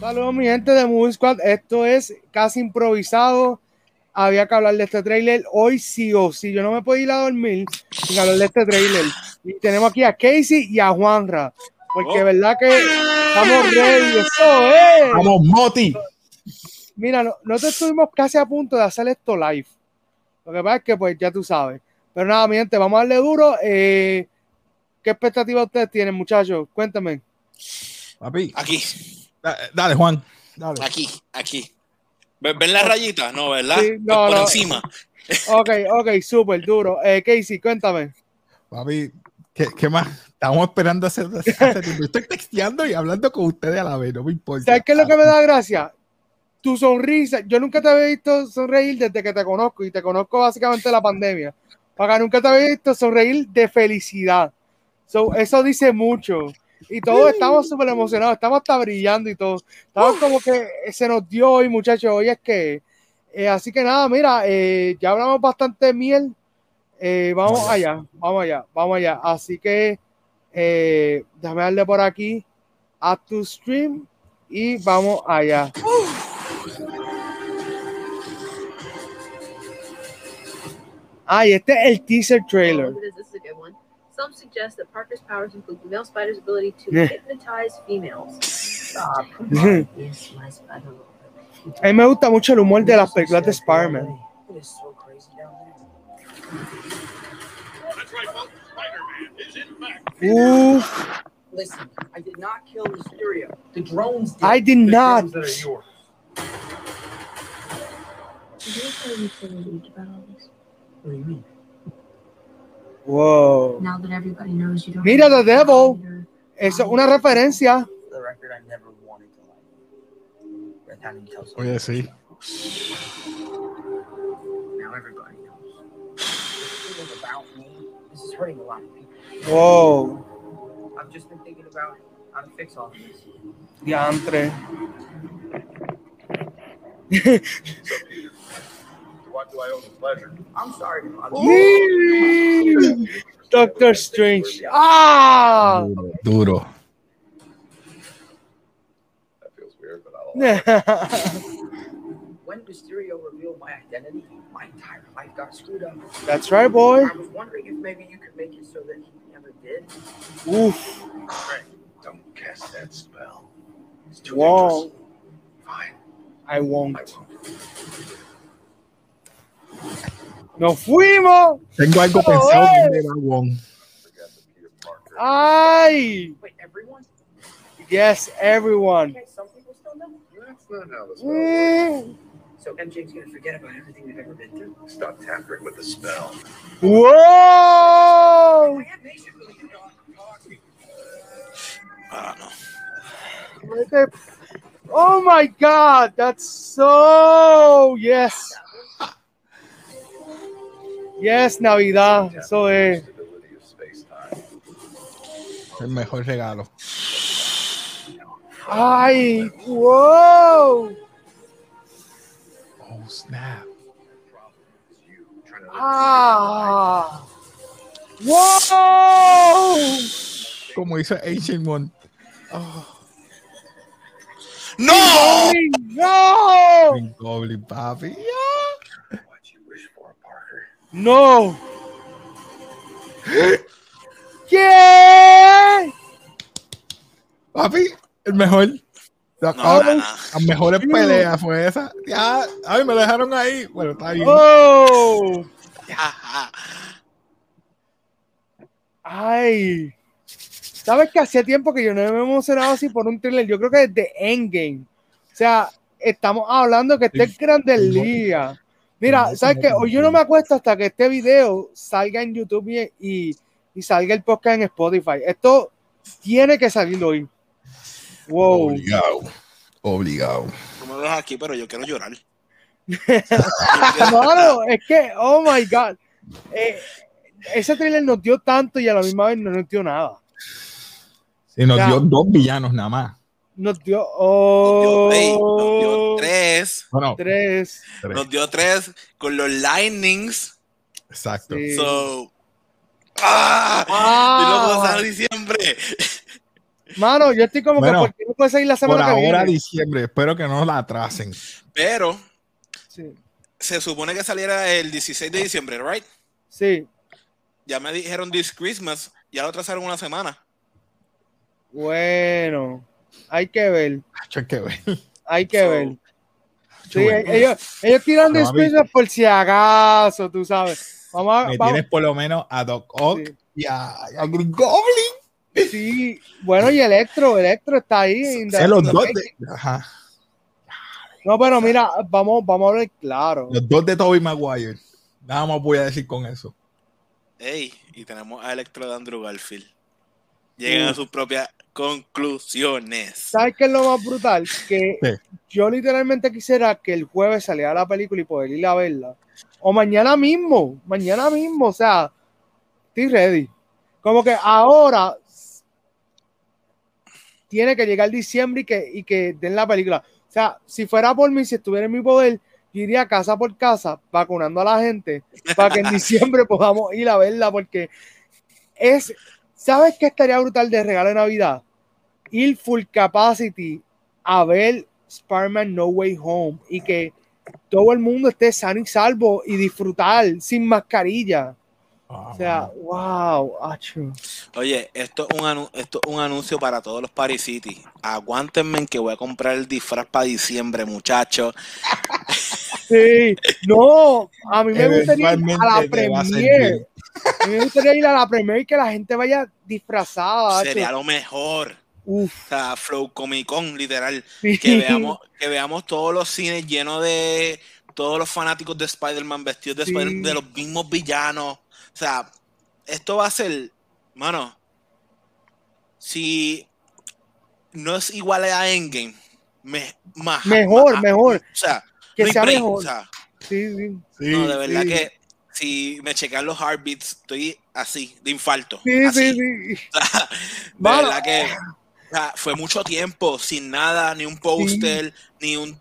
Saludos, mi gente de Movie Squad. Esto es casi improvisado. Había que hablar de este trailer hoy sí o sí. Yo no me puedo ir a dormir sin hablar de este trailer. Y tenemos aquí a Casey y a Juanra. Porque Oh. verdad que estamos ready. Eso es. Vamos, Moti. Mira, no- nosotros estuvimos casi a punto de hacer esto live. Lo que pasa es que, pues, ya tú sabes. Pero nada, mi gente, vamos a darle duro. Eh, ¿Qué expectativas ustedes tienen, muchachos? Cuéntame. Papi. Aquí, Dale, Juan. Dale. aquí, aquí. ¿Ven la rayita? No, ¿verdad? Sí, no, por no. encima. Ok, ok, súper duro. Eh, Casey, cuéntame. Papi, ¿qué, qué más? Estamos esperando hacer, hace tiempo. Estoy texteando y hablando con ustedes a la vez, no me importa. ¿Sabes qué es lo que me da gracia? Tu sonrisa. Yo nunca te había visto sonreír desde que te conozco y te conozco básicamente la pandemia. Para nunca te había visto sonreír de felicidad. So, eso dice mucho. Y todos estamos súper emocionados, estamos hasta brillando y todo. Estamos como que se nos dio hoy, muchachos. Hoy es que. eh, así que nada, mira, eh, ya hablamos bastante de miel. Eh, vamos allá, vamos allá, vamos allá. Así que eh, déjame darle por aquí a tu stream y vamos allá. Ah, y este es el teaser trailer. This is a good one. Some suggest that Parker's powers include the male spider's ability to Yeah. hypnotize females. Stop. Yes, my spider. A mí me gusta mucho el humor de las películas de Spider-Man. It is so crazy down there. Uf, Listen, I did not kill Mysterio. The drones did. I did The not. drones that are yours. Did you tell me to read about all this? What do you mean? Wow. Now that everybody knows you don't. Mira, the devil. es una referencia. Oye, sí. Now everybody knows. This isn't about me. This is hurting a lot of people. Wow. I've just been thinking about how to fix all of this. Diantre. What do I owe the pleasure? I'm sorry to. Doctor Strange. Ah. Duro. duro. That feels weird, but I'll it. When Mysterio revealed my identity, my entire life got screwed up. That's right, boy. I was wondering if maybe you could make it so that he never did. Uf. Frank, don't cast that spell. It's too Wow. dangerous. Fine, I I won't. won't. Nos fuimos. Tengo algo pensado que era Juan. Forget that Ay. Wait, everyone? Yes, everyone. Okay, some people still know. That's not how this. Mm. So MJ's gonna forget about everything we've ever been through. Stop tampering with the spell. Whoa. My Aunt May should really get on talking. No. Oh my God, that's so yes. Yes, Navidad. Eso es. El mejor regalo. Ay, wow. Oh, snap. Ah. Wow. Como hizo Ancient One. ¡No! No. Green Goblin, papi. what No. ¿Qué? Papi, el mejor. No, no, no. Las mejores peleas fue esa. Ya, ay, me lo dejaron ahí. Bueno, está bien. Oh. Ay. ¿Sabes que hacía tiempo que yo no me he emocionado así por un thriller? Yo creo que desde Endgame. O sea, estamos hablando que este es Grandes Tengo- Ligas. Mira, ¿sabes qué? Hoy yo no me acuesto hasta que este video salga en YouTube y, y, y salga el podcast en Spotify. Esto tiene que salir hoy. Wow. Obligado. Obligado. Tú me lo dejas aquí, pero yo quiero llorar. Mano, es que, oh my God. Eh, ese trailer nos dio tanto y a la misma vez no nos dio nada. Y nos Ya. dio dos villanos nada más. Nos dio, Nos oh, dio, ey, nos dio tres. Bueno, tres. tres. Nos dio tres con los lightnings. Exacto. Sí. So. ¡Ah! Ah. Y luego sale diciembre. Mano, yo estoy como Bueno. que, ¿por qué no puede salir la Por semana que ahora, viene. diciembre. Espero que no la atrasen. Pero Sí, se supone que saliera el 16 de diciembre, ¿right? sí. Ya me dijeron this Christmas, ya lo atrasaron una semana. Bueno, hay que ver, hay que ver. hay que So, ver. Sí, ellos, ellos tiran No, de por si acaso, tú sabes. Vamos a, Me vamos- tienes por lo menos a Doc Ock sí. y a, y a Green Goblin. Sí, bueno, y Electro, Electro está ahí. Sé los dos de, ajá, No, pero mira, vamos, vamos a ver claro. los dos de Tobey Maguire. Nada más voy a decir con eso. Ey, y tenemos a Electro de Andrew Garfield. Llegan a sus propias conclusiones. ¿Sabes qué es lo más brutal? Que Sí. yo literalmente quisiera que el jueves saliera la película y poder ir a verla. O mañana mismo, mañana mismo, o sea, estoy ready. Como que ahora tiene que llegar diciembre y que, y que den la película. O sea, si fuera por mí, si estuviera en mi poder, yo iría casa por casa vacunando a la gente para que en diciembre podamos ir a verla porque es, ¿sabes qué estaría brutal de regalo de Navidad? Ir full capacity a ver Spider-Man No Way Home y que todo el mundo esté sano y salvo y disfrutar sin mascarilla. Ah, O sea, wow, acho. Oye, esto es, un esto es un anuncio para todos los Paris City. Aguántenme que voy a comprar el disfraz para diciembre, muchachos. Sí, no, a mí me gustaría ir a la va a mí me gustaría ir a la premiere y que la gente vaya disfrazada. Sería lo mejor. Uf, O sea, Flow Comic Con, literal. sí. Que veamos, que veamos todos los cines llenos de todos los fanáticos de Spider-Man vestidos de Sí. Spider- de los mismos villanos. O sea, esto va a ser, mano, si no es igual a Endgame, me- más, Mejor, más- mejor. O sea, Que no sea break, mejor. o sea, Sí, sí. Sí, no, de verdad sí. que si me checan los heartbeats, estoy así, de infarto. Sí, así. sí, sí. O sea, de Mano. verdad que o sea, fue mucho tiempo sin nada, ni un póster, ni un.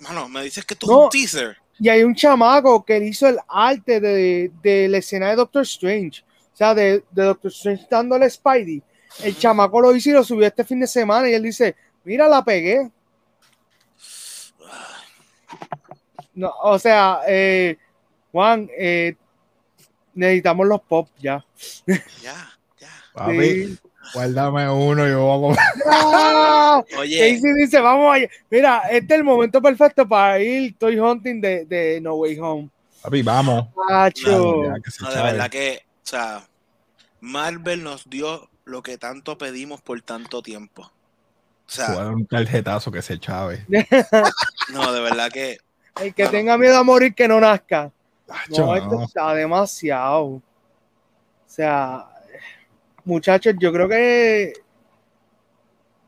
Mano, me dices que esto es No. un teaser. Y hay un chamaco que hizo el arte de, de la escena de Doctor Strange. O sea, de, de Doctor Strange dándole Spidey. El chamaco lo hizo y lo subió este fin de semana y él dice, mira, la pegué. No, o sea, eh, Juan, eh, necesitamos los pop ya. Ya, ya. Papi, Sí. guárdame uno y yo voy a comer. ¡Ah! Oye, Casey dice, vamos allá. Mira, este es el momento perfecto para ir Toy Hunting de, de No Way Home. Papi, vamos. No, de verdad que, o sea, Marvel nos dio lo que tanto pedimos por tanto tiempo. O sea, un tarjetazo que se chave. no, de verdad que. El que tenga miedo a morir, que no nazca. No, esto está demasiado. O sea, muchachos, yo creo que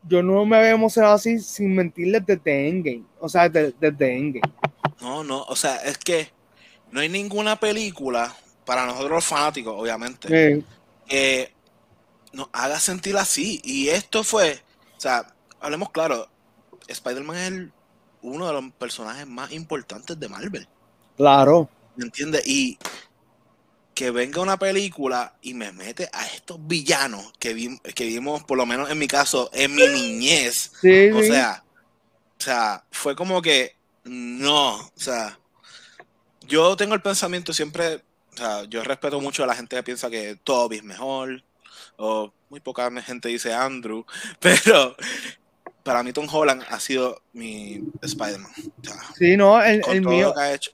yo no me había emocionado así sin mentirles desde Endgame. O sea, desde, desde Endgame. No, no, o sea, es que no hay ninguna película, para nosotros los fanáticos, obviamente, que nos haga sentir así. Y esto fue, o sea, hablemos claro, Spider-Man es el- uno de los personajes más importantes de Marvel, claro. ¿Me entiendes? Y que venga una película y me mete a estos villanos que, vi- que vimos, por lo menos en mi caso, en mi niñez. Sí, O sí. sea, o sea, fue como que no, o sea, yo tengo el pensamiento siempre, o sea, yo respeto mucho a la gente que piensa que Toby es mejor, o muy poca gente dice Andrew, pero para mí Tom Holland ha sido mi Spider-Man. O sea, Sí, no, el, mío. ha hecho.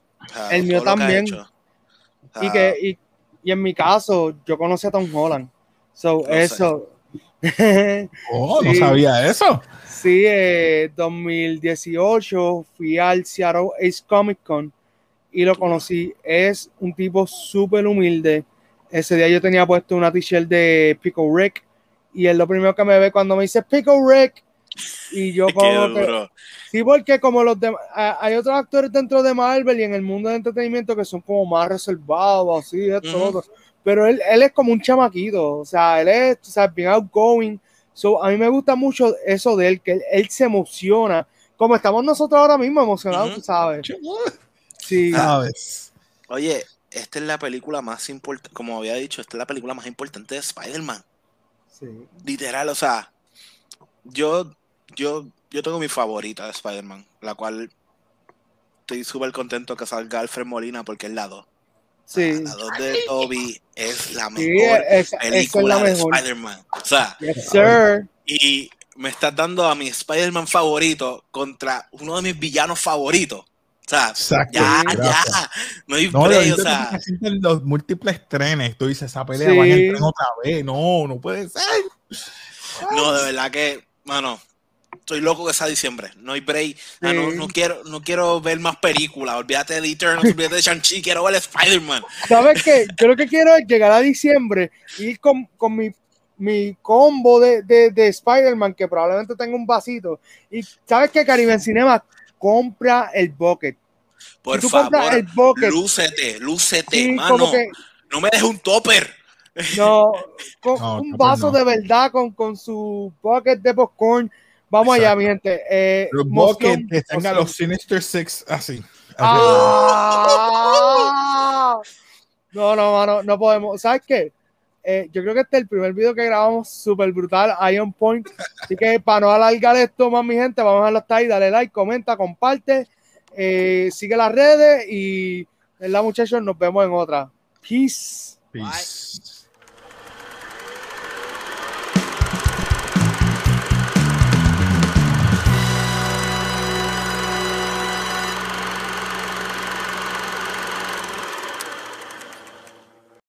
El mío también. Y, que, y, y en mi caso, yo conocí a Tom Holland. So, eso. Oh, no sabía eso. Sí, eh, 2018 fui al Seattle Ace Comic Con y lo conocí. Es un tipo súper humilde. Ese día yo tenía puesto una t-shirt de Pico Rick y él lo primero que me ve cuando me dice Pico Rick y yo como que-. Sí, porque como los demás, hay otros actores dentro de Marvel y en el mundo del entretenimiento que son como más reservados, así, esto, otro. Pero él, él es como un chamaquito, o sea, él es o sea, bien outgoing. So, a mí me gusta mucho eso de él, que él, él se emociona, como estamos nosotros ahora mismo emocionados, tú sabes. Sí, ¿Sabes? Oye, esta es la película más importante, como había dicho, esta es la película más importante de Spider-Man. sí. literal, o sea, yo yo, yo tengo mi favorita de Spider-Man, la cual estoy súper contento que salga Alfred Molina porque es la 2. Sí. La 2 de Toby es la Sí, mejor esa es película la de mejor. Spider-Man. O sea, Yes, sir. y me estás dando a mi Spider-Man favorito contra uno de mis villanos favoritos. O sea, Exacto. ya, gracias. ya. No hay No, ahorita o sea, los múltiples trenes. Tú dices, esa pelea Sí. van a entrar otra vez. No, no puede ser. no, de verdad que, mano, estoy loco que sea diciembre. No hay break. Ah, no, quiero, no quiero ver más películas. Olvídate de Eternals, olvídate de Shang-Chi, quiero ver Spider-Man. ¿Sabes qué? Yo lo que quiero es llegar a diciembre y ir con, con mi, mi combo de, de, de Spider-Man, que probablemente tenga un vasito. Y ¿sabes qué? Caribe Cinema compra el bucket. Por Si favor, el bucket, lúcete, lúcete, sí, mano. que No me dejes un topper. no, con No, un vaso no. de verdad con, con su bucket de popcorn. Vamos allá, mi gente. Eh, Los que tengan moción. los Sinister Six así. Ah. No, no, mano, no podemos. ¿Sabes qué? Eh, yo creo que este es el primer video que grabamos súper brutal, ahí on point. Así que para no alargar esto más, mi gente, vamos a dejarlo hasta ahí. Dale like, comenta, comparte, eh, sigue las redes y, ¿verdad, muchachos? Nos vemos en otra. Peace. Peace.